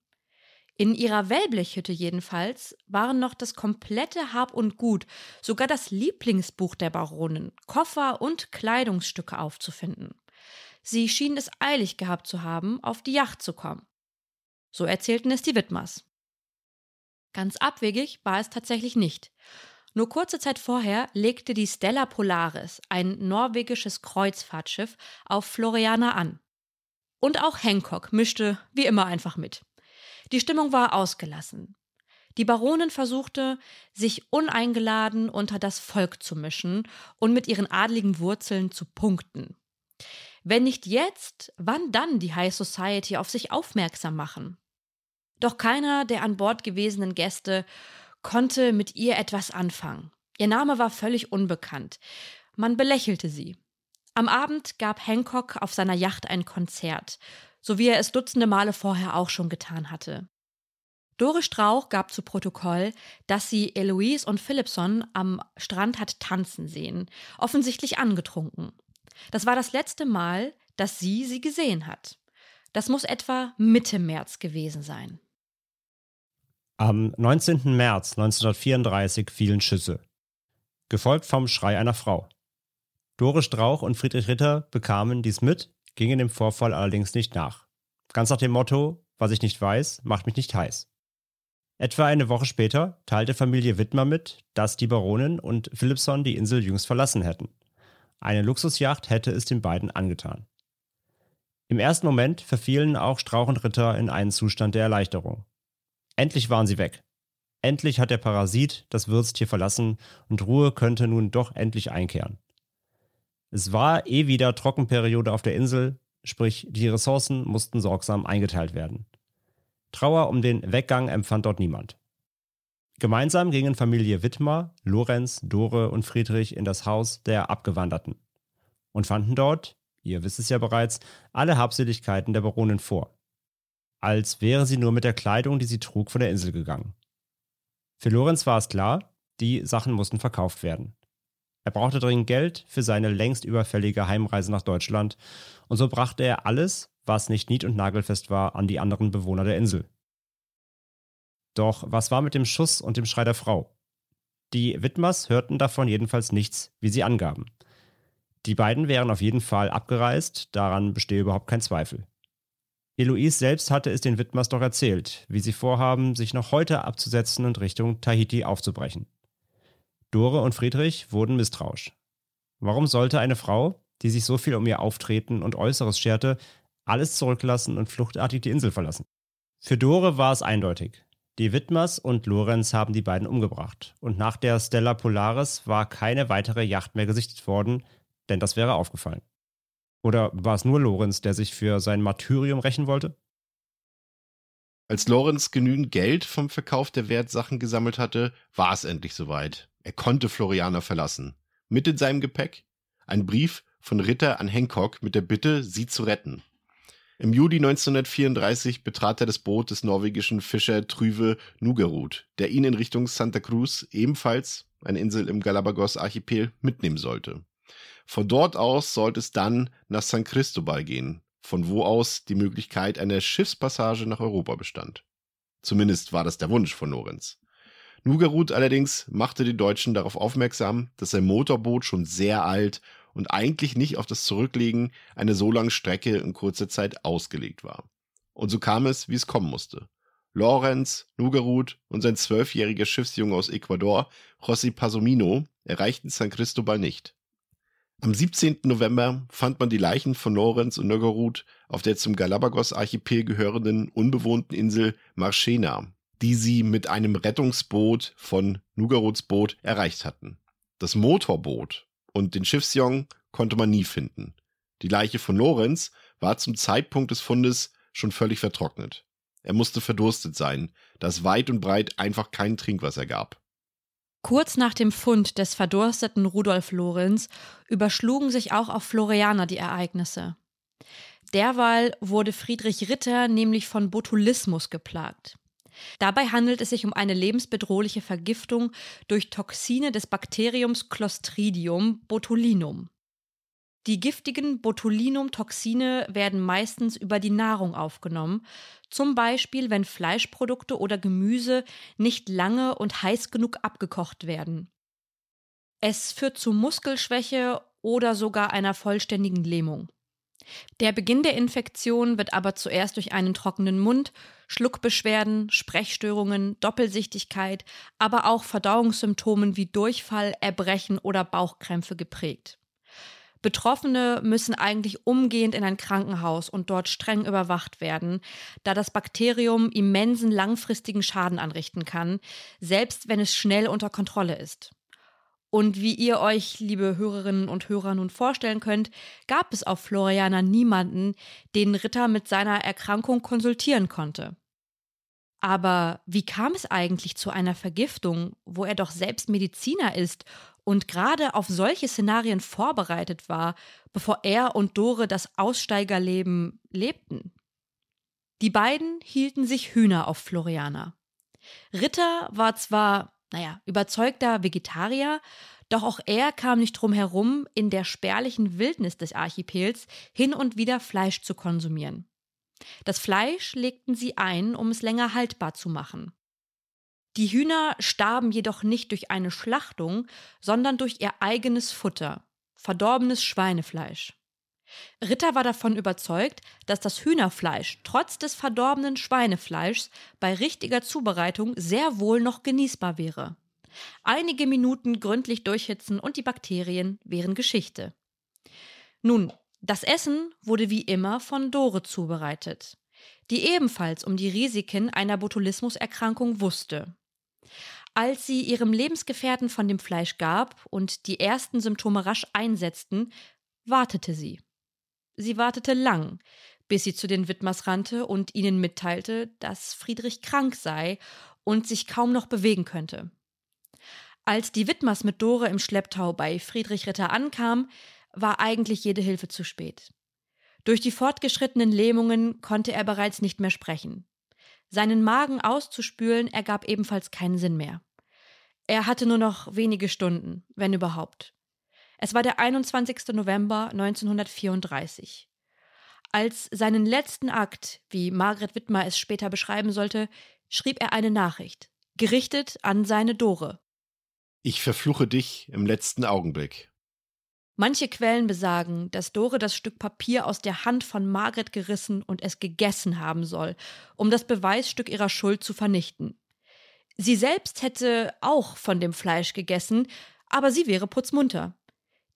In ihrer Wellblechhütte jedenfalls waren noch das komplette Hab und Gut, sogar das Lieblingsbuch der Baronin, Koffer und Kleidungsstücke aufzufinden. Sie schienen es eilig gehabt zu haben, auf die Yacht zu kommen. So erzählten es die Widmers. Ganz abwegig war es tatsächlich nicht. Nur kurze Zeit vorher legte die Stella Polaris, ein norwegisches Kreuzfahrtschiff, auf Floriana an. Und auch Hancock mischte wie immer einfach mit. Die Stimmung war ausgelassen. Die Baronin versuchte, sich uneingeladen unter das Volk zu mischen und mit ihren adligen Wurzeln zu punkten. Wenn nicht jetzt, wann dann die High Society auf sich aufmerksam machen? Doch keiner der an Bord gewesenen Gäste konnte mit ihr etwas anfangen. Ihr Name war völlig unbekannt. Man belächelte sie. Am Abend gab Hancock auf seiner Yacht ein Konzert, so wie er es dutzende Male vorher auch schon getan hatte. Doris Strauch gab zu Protokoll, dass sie Eloise und Philipson am Strand hat tanzen sehen, offensichtlich angetrunken. Das war das letzte Mal, dass sie sie gesehen hat. Das muss etwa Mitte März gewesen sein. Am 19. März 1934 fielen Schüsse, gefolgt vom Schrei einer Frau. Doris Strauch und Friedrich Ritter bekamen dies mit, gingen dem Vorfall allerdings nicht nach. Ganz nach dem Motto, was ich nicht weiß, macht mich nicht heiß. Etwa eine Woche später teilte Familie Wittmer mit, dass die Baronin und Philipson die Insel jüngst verlassen hätten. Eine Luxusjacht hätte es den beiden angetan. Im ersten Moment verfielen auch Strauch und Ritter in einen Zustand der Erleichterung. Endlich waren sie weg. Endlich hat der Parasit das Wirtstier verlassen und Ruhe könnte nun doch endlich einkehren. Es war eh wieder Trockenperiode auf der Insel, sprich die Ressourcen mussten sorgsam eingeteilt werden. Trauer um den Weggang empfand dort niemand. Gemeinsam gingen Familie Wittmer, Lorenz, Dore und Friedrich in das Haus der Abgewanderten und fanden dort, ihr wisst es ja bereits, alle Habseligkeiten der Baronin vor. Als wäre sie nur mit der Kleidung, die sie trug, von der Insel gegangen. Für Lorenz war es klar, die Sachen mussten verkauft werden. Er brauchte dringend Geld für seine längst überfällige Heimreise nach Deutschland und so brachte er alles, was nicht nied- und nagelfest war, an die anderen Bewohner der Insel. Doch was war mit dem Schuss und dem Schrei der Frau? Die Widmers hörten davon jedenfalls nichts, wie sie angaben. Die beiden wären auf jeden Fall abgereist, daran bestehe überhaupt kein Zweifel. Eloise selbst hatte es den Widmers doch erzählt, wie sie vorhaben, sich noch heute abzusetzen und Richtung Tahiti aufzubrechen. Dore und Friedrich wurden misstrauisch. Warum sollte eine Frau, die sich so viel um ihr Auftreten und Äußeres scherte, alles zurücklassen und fluchtartig die Insel verlassen? Für Dore war es eindeutig. Die Widmers und Lorenz haben die beiden umgebracht, und nach der Stella Polaris war keine weitere Yacht mehr gesichtet worden, denn das wäre aufgefallen. Oder war es nur Lorenz, der sich für sein Martyrium rächen wollte? Als Lorenz genügend Geld vom Verkauf der Wertsachen gesammelt hatte, war es endlich soweit. Er konnte Floriana verlassen. Mit in seinem Gepäck ein Brief von Ritter an Hancock mit der Bitte, sie zu retten. Im Juli 1934 betrat er das Boot des norwegischen Fischer Trüve Nugerud, der ihn in Richtung Santa Cruz, ebenfalls eine Insel im Galapagos-Archipel, mitnehmen sollte. Von dort aus sollte es dann nach San Cristobal gehen, von wo aus die Möglichkeit einer Schiffspassage nach Europa bestand. Zumindest war das der Wunsch von Lorenz. Nugerud allerdings machte die Deutschen darauf aufmerksam, dass sein Motorboot schon sehr alt und eigentlich nicht auf das Zurücklegen einer so langen Strecke in kurzer Zeit ausgelegt war. Und so kam es, wie es kommen musste. Lorenz, Nugerud und sein zwölfjähriger Schiffsjunge aus Ecuador, José Pasomino, erreichten San Cristobal nicht. Am 17. November fand man die Leichen von Lorenz und Nugerud auf der zum Galapagos-Archipel gehörenden unbewohnten Insel Marchena die sie mit einem Rettungsboot von Nugaruds Boot erreicht hatten. Das Motorboot und den Schiffsjong konnte man nie finden. Die Leiche von Lorenz war zum Zeitpunkt des Fundes schon völlig vertrocknet. Er musste verdurstet sein, da es weit und breit einfach kein Trinkwasser gab. Kurz nach dem Fund des verdursteten Rudolf Lorenz überschlugen sich auch auf Floriana die Ereignisse. Derweil wurde Friedrich Ritter nämlich von Botulismus geplagt. Dabei handelt es sich um eine lebensbedrohliche Vergiftung durch Toxine des Bakteriums Clostridium botulinum. Die giftigen Botulinumtoxine werden meistens über die Nahrung aufgenommen, zum Beispiel wenn Fleischprodukte oder Gemüse nicht lange und heiß genug abgekocht werden. Es führt zu Muskelschwäche oder sogar einer vollständigen Lähmung. Der Beginn der Infektion wird aber zuerst durch einen trockenen Mund, Schluckbeschwerden, Sprechstörungen, Doppelsichtigkeit, aber auch Verdauungssymptomen wie Durchfall, Erbrechen oder Bauchkrämpfe geprägt. Betroffene müssen eigentlich umgehend in ein Krankenhaus und dort streng überwacht werden, da das Bakterium immensen langfristigen Schaden anrichten kann, selbst wenn es schnell unter Kontrolle ist. Und wie ihr euch, liebe Hörerinnen und Hörer, nun vorstellen könnt, gab es auf Floriana niemanden, den Ritter mit seiner Erkrankung konsultieren konnte. Aber wie kam es eigentlich zu einer Vergiftung, wo er doch selbst Mediziner ist und gerade auf solche Szenarien vorbereitet war, bevor er und Dore das Aussteigerleben lebten? Die beiden hielten sich Hühner auf Floriana. Ritter war zwar naja, überzeugter Vegetarier, doch auch er kam nicht drum herum, in der spärlichen Wildnis des Archipels hin und wieder Fleisch zu konsumieren. Das Fleisch legten sie ein, um es länger haltbar zu machen. Die Hühner starben jedoch nicht durch eine Schlachtung, sondern durch ihr eigenes Futter, verdorbenes Schweinefleisch. Ritter war davon überzeugt, dass das Hühnerfleisch trotz des verdorbenen Schweinefleischs bei richtiger Zubereitung sehr wohl noch genießbar wäre. Einige Minuten gründlich durchhitzen und die Bakterien wären Geschichte. Nun, das Essen wurde wie immer von Dore zubereitet, die ebenfalls um die Risiken einer Botulismuserkrankung wusste. Als sie ihrem Lebensgefährten von dem Fleisch gab und die ersten Symptome rasch einsetzten, wartete sie. Sie wartete lang, bis sie zu den Widmers rannte und ihnen mitteilte, dass Friedrich krank sei und sich kaum noch bewegen könnte. Als die Widmers mit Dore im Schlepptau bei Friedrich Ritter ankam, war eigentlich jede Hilfe zu spät. Durch die fortgeschrittenen Lähmungen konnte er bereits nicht mehr sprechen. Seinen Magen auszuspülen ergab ebenfalls keinen Sinn mehr. Er hatte nur noch wenige Stunden, wenn überhaupt. Es war der 21. November 1934. Als seinen letzten Akt, wie Margret Wittmer es später beschreiben sollte, schrieb er eine Nachricht, gerichtet an seine Dore. Ich verfluche dich im letzten Augenblick. Manche Quellen besagen, dass Dore das Stück Papier aus der Hand von Margret gerissen und es gegessen haben soll, um das Beweisstück ihrer Schuld zu vernichten. Sie selbst hätte auch von dem Fleisch gegessen, aber sie wäre putzmunter.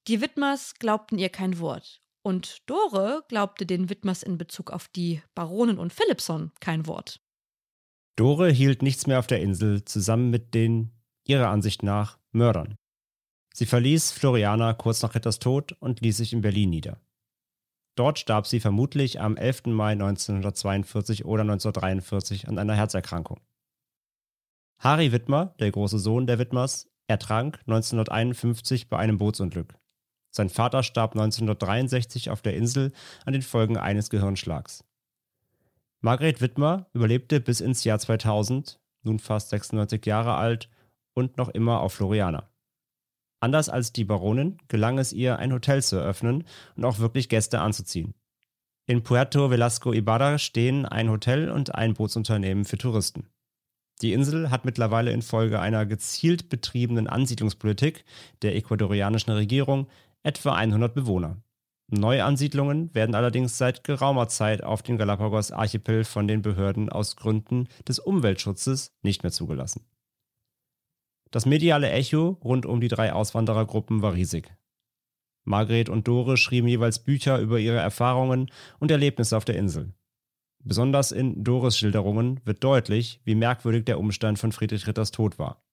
Die Widmers glaubten ihr kein Wort. Und Dore glaubte den Widmers in Bezug auf die Baronin und Philipson kein Wort. Dore hielt nichts mehr auf der Insel, zusammen mit den, ihrer Ansicht nach, Mördern. Sie verließ Floriana kurz nach Ritters Tod und ließ sich in Berlin nieder. Dort starb sie vermutlich am 11. Mai 1942 oder 1943 an einer Herzerkrankung. Harry Wittmer, der große Sohn der Wittmers, ertrank 1951 bei einem Bootsunglück. Sein Vater starb 1963 auf der Insel an den Folgen eines Gehirnschlags. Margret Wittmer überlebte bis ins Jahr 2000, nun fast 96 Jahre alt und noch immer auf Floriana. Anders als die Baronin gelang es ihr, ein Hotel zu eröffnen und auch wirklich Gäste anzuziehen. In Puerto Velasco Ibarra stehen ein Hotel und ein Bootsunternehmen für Touristen. Die Insel hat mittlerweile infolge einer gezielt betriebenen Ansiedlungspolitik der ecuadorianischen Regierung etwa 100 Bewohner. Neuansiedlungen werden allerdings seit geraumer Zeit auf den Galapagos-Archipel von den Behörden aus Gründen des Umweltschutzes nicht mehr zugelassen. Das mediale Echo rund um die drei Auswanderergruppen war riesig. Margret und Dore schrieben jeweils Bücher über ihre Erfahrungen und Erlebnisse auf der Insel. Besonders in Dores Schilderungen wird deutlich, wie merkwürdig der Umstand von Friedrich Ritters Tod war.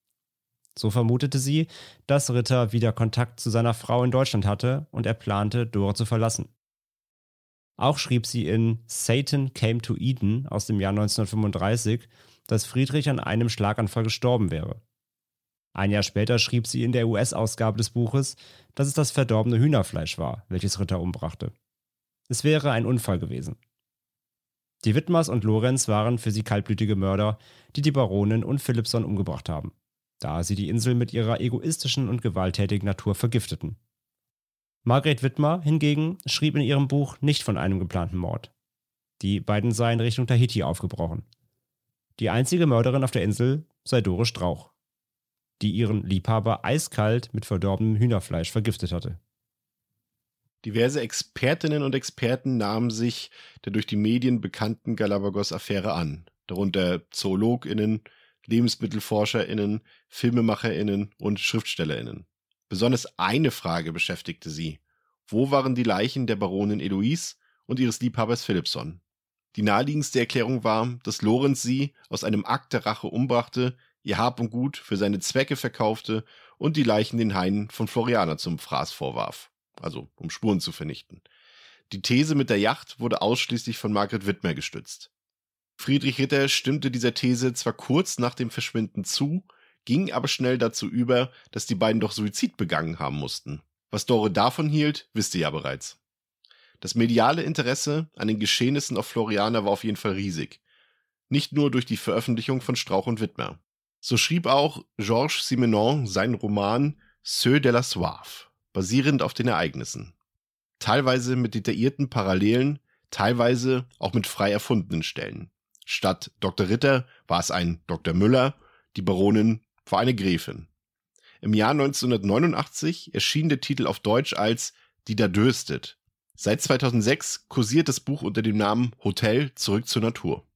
So vermutete sie, dass Ritter wieder Kontakt zu seiner Frau in Deutschland hatte und er plante, Dore zu verlassen. Auch schrieb sie in Satan Came to Eden aus dem Jahr 1935, dass Friedrich an einem Schlaganfall gestorben wäre. Ein Jahr später schrieb sie in der US-Ausgabe des Buches, dass es das verdorbene Hühnerfleisch war, welches Ritter umbrachte. Es wäre ein Unfall gewesen. Die Wittmers und Lorenz waren für sie kaltblütige Mörder, die die Baronin und Philipson umgebracht haben, da sie die Insel mit ihrer egoistischen und gewalttätigen Natur vergifteten. Margret Wittmer hingegen schrieb in ihrem Buch nicht von einem geplanten Mord. Die beiden seien Richtung Tahiti aufgebrochen. Die einzige Mörderin auf der Insel sei Dore Strauch, die ihren Liebhaber eiskalt mit verdorbenem Hühnerfleisch vergiftet hatte. Diverse Expertinnen und Experten nahmen sich der durch die Medien bekannten Galapagos-Affäre an, darunter ZoologInnen, LebensmittelforscherInnen, FilmemacherInnen und SchriftstellerInnen. Besonders eine Frage beschäftigte sie. Wo waren die Leichen der Baronin Eloise und ihres Liebhabers Philipson? Die naheliegendste Erklärung war, dass Lorenz sie aus einem Akt der Rache umbrachte, ihr Hab und Gut für seine Zwecke verkaufte und die Leichen den Hainen von Floriana zum Fraß vorwarf also um Spuren zu vernichten. Die These mit der Yacht wurde ausschließlich von Margaret Wittmer gestützt. Friedrich Ritter stimmte dieser These zwar kurz nach dem Verschwinden zu, ging aber schnell dazu über, dass die beiden doch Suizid begangen haben mussten. Was Dore davon hielt, wisst ihr ja bereits. Das mediale Interesse an den Geschehnissen auf Floriana war auf jeden Fall riesig. Nicht nur durch die Veröffentlichung von Strauch und Wittmer. So schrieb auch Georges Simenon seinen Roman Ceux de la Soif basierend auf den Ereignissen. Teilweise mit detaillierten Parallelen, teilweise auch mit frei erfundenen Stellen. Statt Dr. Ritter war es ein Dr. Müller, die Baronin war eine Gräfin. Im Jahr 1989 erschien der Titel auf Deutsch als Die da dürstet. Seit 2006 kursiert das Buch unter dem Namen Hotel zurück zur Natur.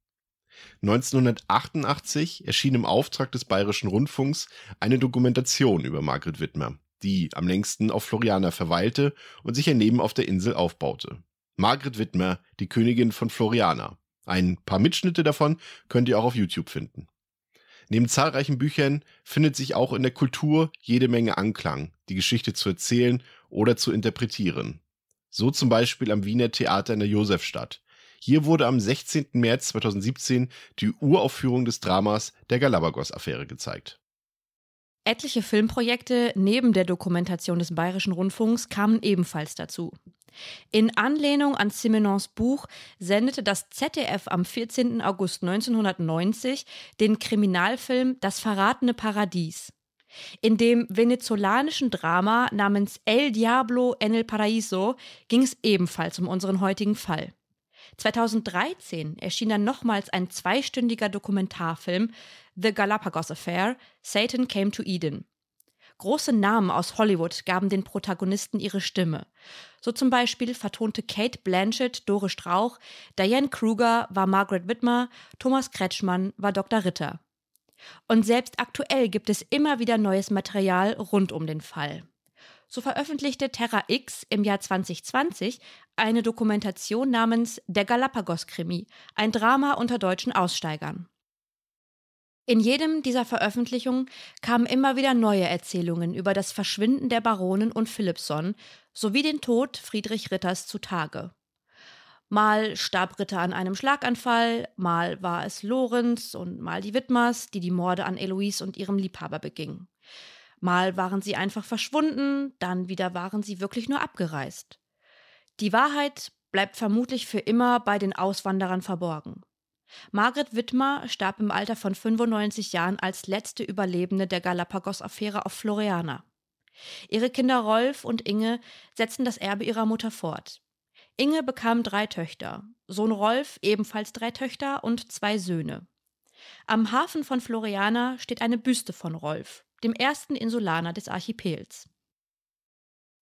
1988 erschien im Auftrag des Bayerischen Rundfunks eine Dokumentation über Margret Wittmer die am längsten auf Floriana verweilte und sich Leben auf der Insel aufbaute. Margret Wittmer, die Königin von Floriana. Ein paar Mitschnitte davon könnt ihr auch auf YouTube finden. Neben zahlreichen Büchern findet sich auch in der Kultur jede Menge Anklang, die Geschichte zu erzählen oder zu interpretieren. So zum Beispiel am Wiener Theater in der Josefstadt. Hier wurde am 16. März 2017 die Uraufführung des Dramas der Galapagos-Affäre gezeigt. Etliche Filmprojekte neben der Dokumentation des Bayerischen Rundfunks kamen ebenfalls dazu. In Anlehnung an Simenons Buch sendete das ZDF am 14. August 1990 den Kriminalfilm Das verratene Paradies. In dem venezolanischen Drama namens El Diablo en el Paraíso ging es ebenfalls um unseren heutigen Fall. 2013 erschien dann nochmals ein zweistündiger Dokumentarfilm The Galapagos Affair, Satan Came to Eden. Große Namen aus Hollywood gaben den Protagonisten ihre Stimme. So zum Beispiel vertonte Kate Blanchett Dore Strauch, Diane Kruger war Margaret Whitmer, Thomas Kretschmann war Dr. Ritter. Und selbst aktuell gibt es immer wieder neues Material rund um den Fall. So veröffentlichte Terra X im Jahr 2020 eine Dokumentation namens Der Galapagos-Krimi, ein Drama unter deutschen Aussteigern. In jedem dieser Veröffentlichungen kamen immer wieder neue Erzählungen über das Verschwinden der Baronin und Philipson sowie den Tod Friedrich Ritters zutage. Mal starb Ritter an einem Schlaganfall, mal war es Lorenz und mal die Widmers, die die Morde an Eloise und ihrem Liebhaber begingen. Mal waren sie einfach verschwunden, dann wieder waren sie wirklich nur abgereist. Die Wahrheit bleibt vermutlich für immer bei den Auswanderern verborgen. Margret Wittmer starb im Alter von 95 Jahren als letzte Überlebende der Galapagos-Affäre auf Floriana. Ihre Kinder Rolf und Inge setzten das Erbe ihrer Mutter fort. Inge bekam drei Töchter, Sohn Rolf ebenfalls drei Töchter und zwei Söhne. Am Hafen von Floriana steht eine Büste von Rolf, dem ersten Insulaner des Archipels.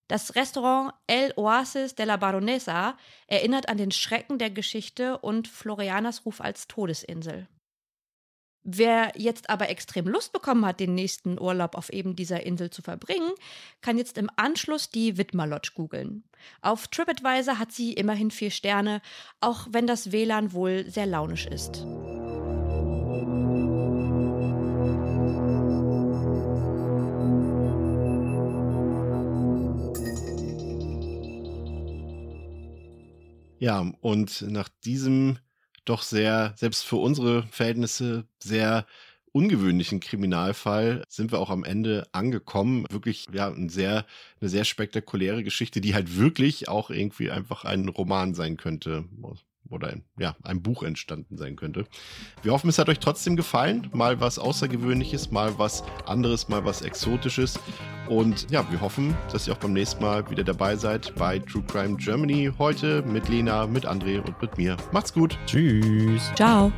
Das Restaurant El Oasis de la Baronesa erinnert an den Schrecken der Geschichte und Florianas Ruf als Todesinsel. Wer jetzt aber extrem Lust bekommen hat, den nächsten Urlaub auf eben dieser Insel zu verbringen, kann jetzt im Anschluss die Widmer Lodge googeln. Auf TripAdvisor hat sie immerhin vier Sterne, auch wenn das WLAN wohl sehr launisch ist. Ja, und nach diesem doch sehr, selbst für unsere Verhältnisse, sehr ungewöhnlichen Kriminalfall sind wir auch am Ende angekommen. Wirklich, ja, ein sehr, eine sehr spektakuläre Geschichte, die halt wirklich auch irgendwie einfach ein Roman sein könnte oder ein, ja, ein Buch entstanden sein könnte. Wir hoffen, es hat euch trotzdem gefallen. Mal was Außergewöhnliches, mal was anderes, mal was Exotisches. Und ja, wir hoffen, dass ihr auch beim nächsten Mal wieder dabei seid bei True Crime Germany. Heute mit Lena, mit André und mit mir. Macht's gut. Tschüss. Ciao.